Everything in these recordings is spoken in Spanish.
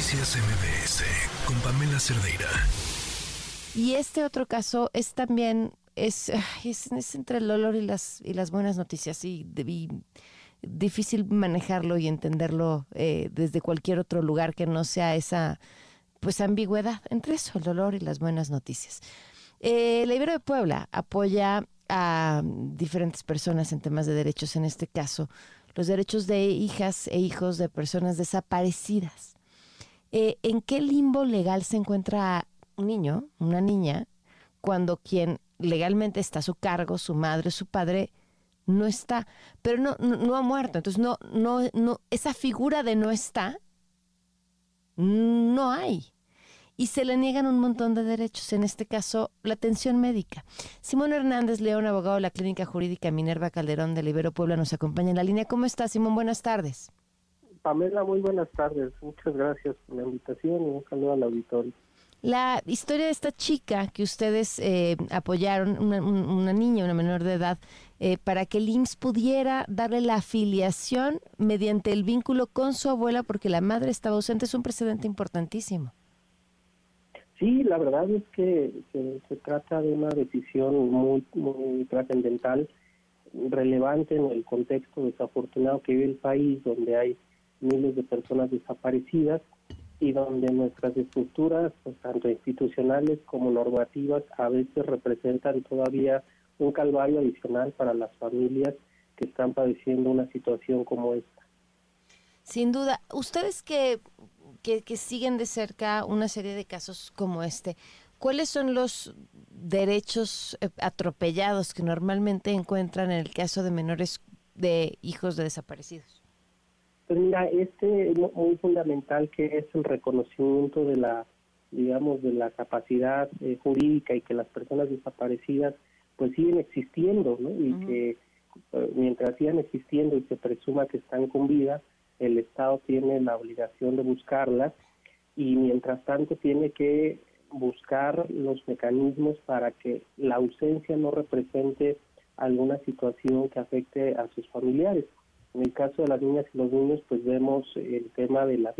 Noticias MBS con Pamela Cerdeira. Y este otro caso es también es, es, entre el dolor y las y las buenas noticias y, difícil manejarlo y entenderlo eh, desde cualquier otro lugar que no sea esa pues ambigüedad entre eso, el dolor y las buenas noticias. Eh, la Ibero de Puebla apoya a diferentes personas en temas de derechos, en este caso los derechos de hijas e hijos de personas desaparecidas. Eh, ¿En qué limbo legal se encuentra un niño, una niña, cuando quien legalmente está a su cargo, su madre, su padre, no está, pero no, no, ha muerto? Entonces, no, no, no, esa figura de no está, no hay y se le niegan un montón de derechos, en este caso la atención médica. Simón Hernández León, abogado de la Clínica Jurídica Minerva Calderón de Libero Puebla, nos acompaña en la línea. ¿Cómo está, Simón? Buenas tardes. Pamela, muy buenas tardes. Muchas gracias por la invitación y un saludo al auditorio. La historia de esta chica que ustedes eh, apoyaron, una, niña, una menor de edad, eh, para que el IMSS pudiera darle la afiliación mediante el vínculo con su abuela porque la madre estaba ausente, es un precedente importantísimo. Sí, la verdad es que se, trata de una decisión muy, muy trascendental, relevante en el contexto desafortunado que vive el país, donde hay miles de personas desaparecidas y donde nuestras estructuras, pues, tanto institucionales como normativas, a veces representan todavía un calvario adicional para las familias que están padeciendo una situación como esta. Sin duda, ustedes que que, siguen de cerca una serie de casos como este, ¿cuáles son los derechos eh, atropellados que normalmente encuentran en el caso de menores de hijos de desaparecidos? Pues mira, este es muy fundamental que es el reconocimiento de la, digamos, de la capacidad eh, jurídica y que las personas desaparecidas pues siguen existiendo, ¿no? Y que eh, mientras sigan existiendo y se presuma que están con vida, el Estado tiene la obligación de buscarlas y mientras tanto tiene que buscar los mecanismos para que la ausencia no represente alguna situación que afecte a sus familiares. En el caso de las niñas y los niños, pues vemos el tema de la,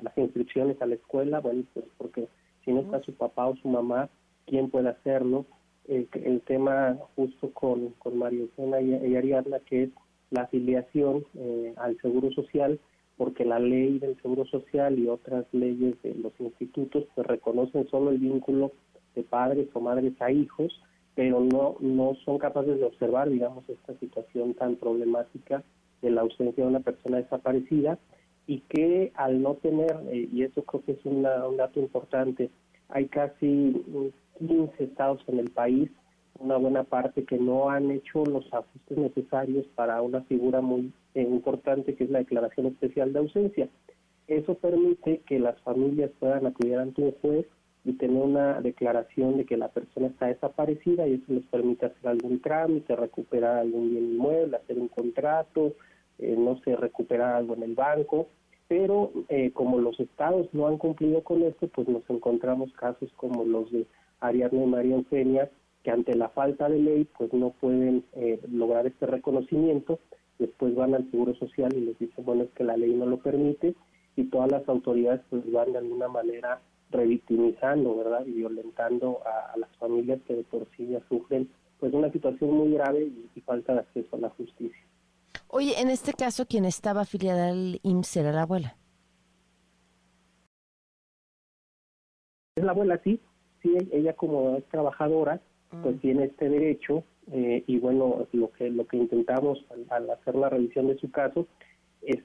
las inscripciones a la escuela, bueno, pues porque si no está su papá o su mamá, ¿quién puede hacerlo? El, tema justo con, con María Eugenia y Ariadna, que es la afiliación eh, al Seguro Social, porque la ley del Seguro Social y otras leyes de los institutos pues reconocen solo el vínculo de padres o madres a hijos, pero no, no son capaces de observar, digamos, esta situación tan problemática de la ausencia de una persona desaparecida y que al no tener, eh, y eso creo que es un dato importante, hay casi 15 estados en el país una buena parte que no han hecho los ajustes necesarios para una figura muy eh, importante que es la declaración especial de ausencia. Eso permite que las familias puedan acudir ante un juez y tener una declaración de que la persona está desaparecida y eso les permite hacer algún trámite, recuperar algún bien inmueble, hacer un contrato, eh, no sé, recuperar algo en el banco. Pero eh, como los estados no han cumplido con esto, pues nos encontramos casos como los de Ariadna y María Eugenia, que ante la falta de ley pues no pueden eh, lograr este reconocimiento, después van al Seguro Social y les dicen, bueno, es que la ley no lo permite y todas las autoridades pues van de alguna manera revictimizando, ¿verdad? Y violentando a, las familias que de por sí ya sufren pues una situación muy grave y, falta de acceso a la justicia. Oye, en este caso, quien estaba afiliada al IMSS era la abuela. Es la abuela, sí. Sí, ella como es trabajadora, pues tiene este derecho eh, y bueno lo que lo que intentamos al, hacer la revisión de su caso es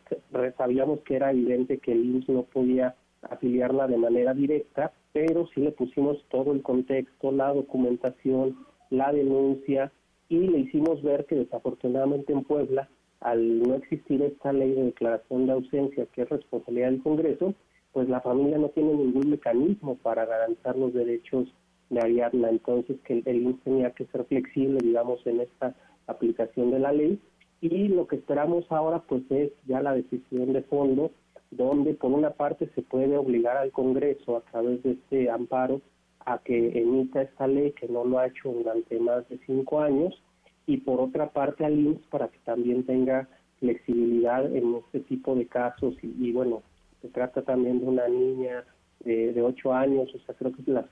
sabíamos que era evidente que el IMSS no podía afiliarla de manera directa pero sí le pusimos todo el contexto la documentación la denuncia y le hicimos ver que desafortunadamente en Puebla al no existir esta ley de declaración de ausencia que es responsabilidad del Congreso pues la familia no tiene ningún mecanismo para garantizar los derechos de Ariadna. Entonces, que el INS tenía que ser flexible, digamos, en esta aplicación de la ley. Y lo que esperamos ahora, pues, es ya la decisión de fondo, donde por una parte se puede obligar al Congreso a través de este amparo a que emita esta ley, que no lo ha hecho durante más de cinco años, y por otra parte al INS para que también tenga flexibilidad en este tipo de casos y, y bueno, se trata también de una niña de, de 8 años, o sea, creo que las,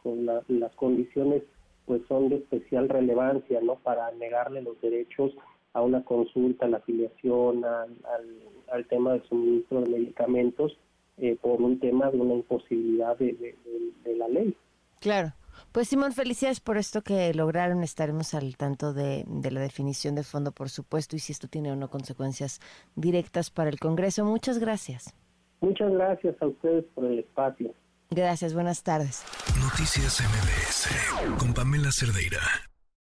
las condiciones pues son de especial relevancia, ¿no? Para negarle los derechos a una consulta, a la afiliación, al, tema de suministro de medicamentos eh, por un tema de una imposibilidad de, de, la ley. Claro. Pues Simón, felicidades por esto que lograron. Estaremos al tanto de, de, la definición de fondo, por supuesto, y si esto tiene o no consecuencias directas para el Congreso. Muchas gracias. Muchas gracias a ustedes por el espacio. Gracias, buenas tardes. Noticias MBS con Pamela Cerdeira.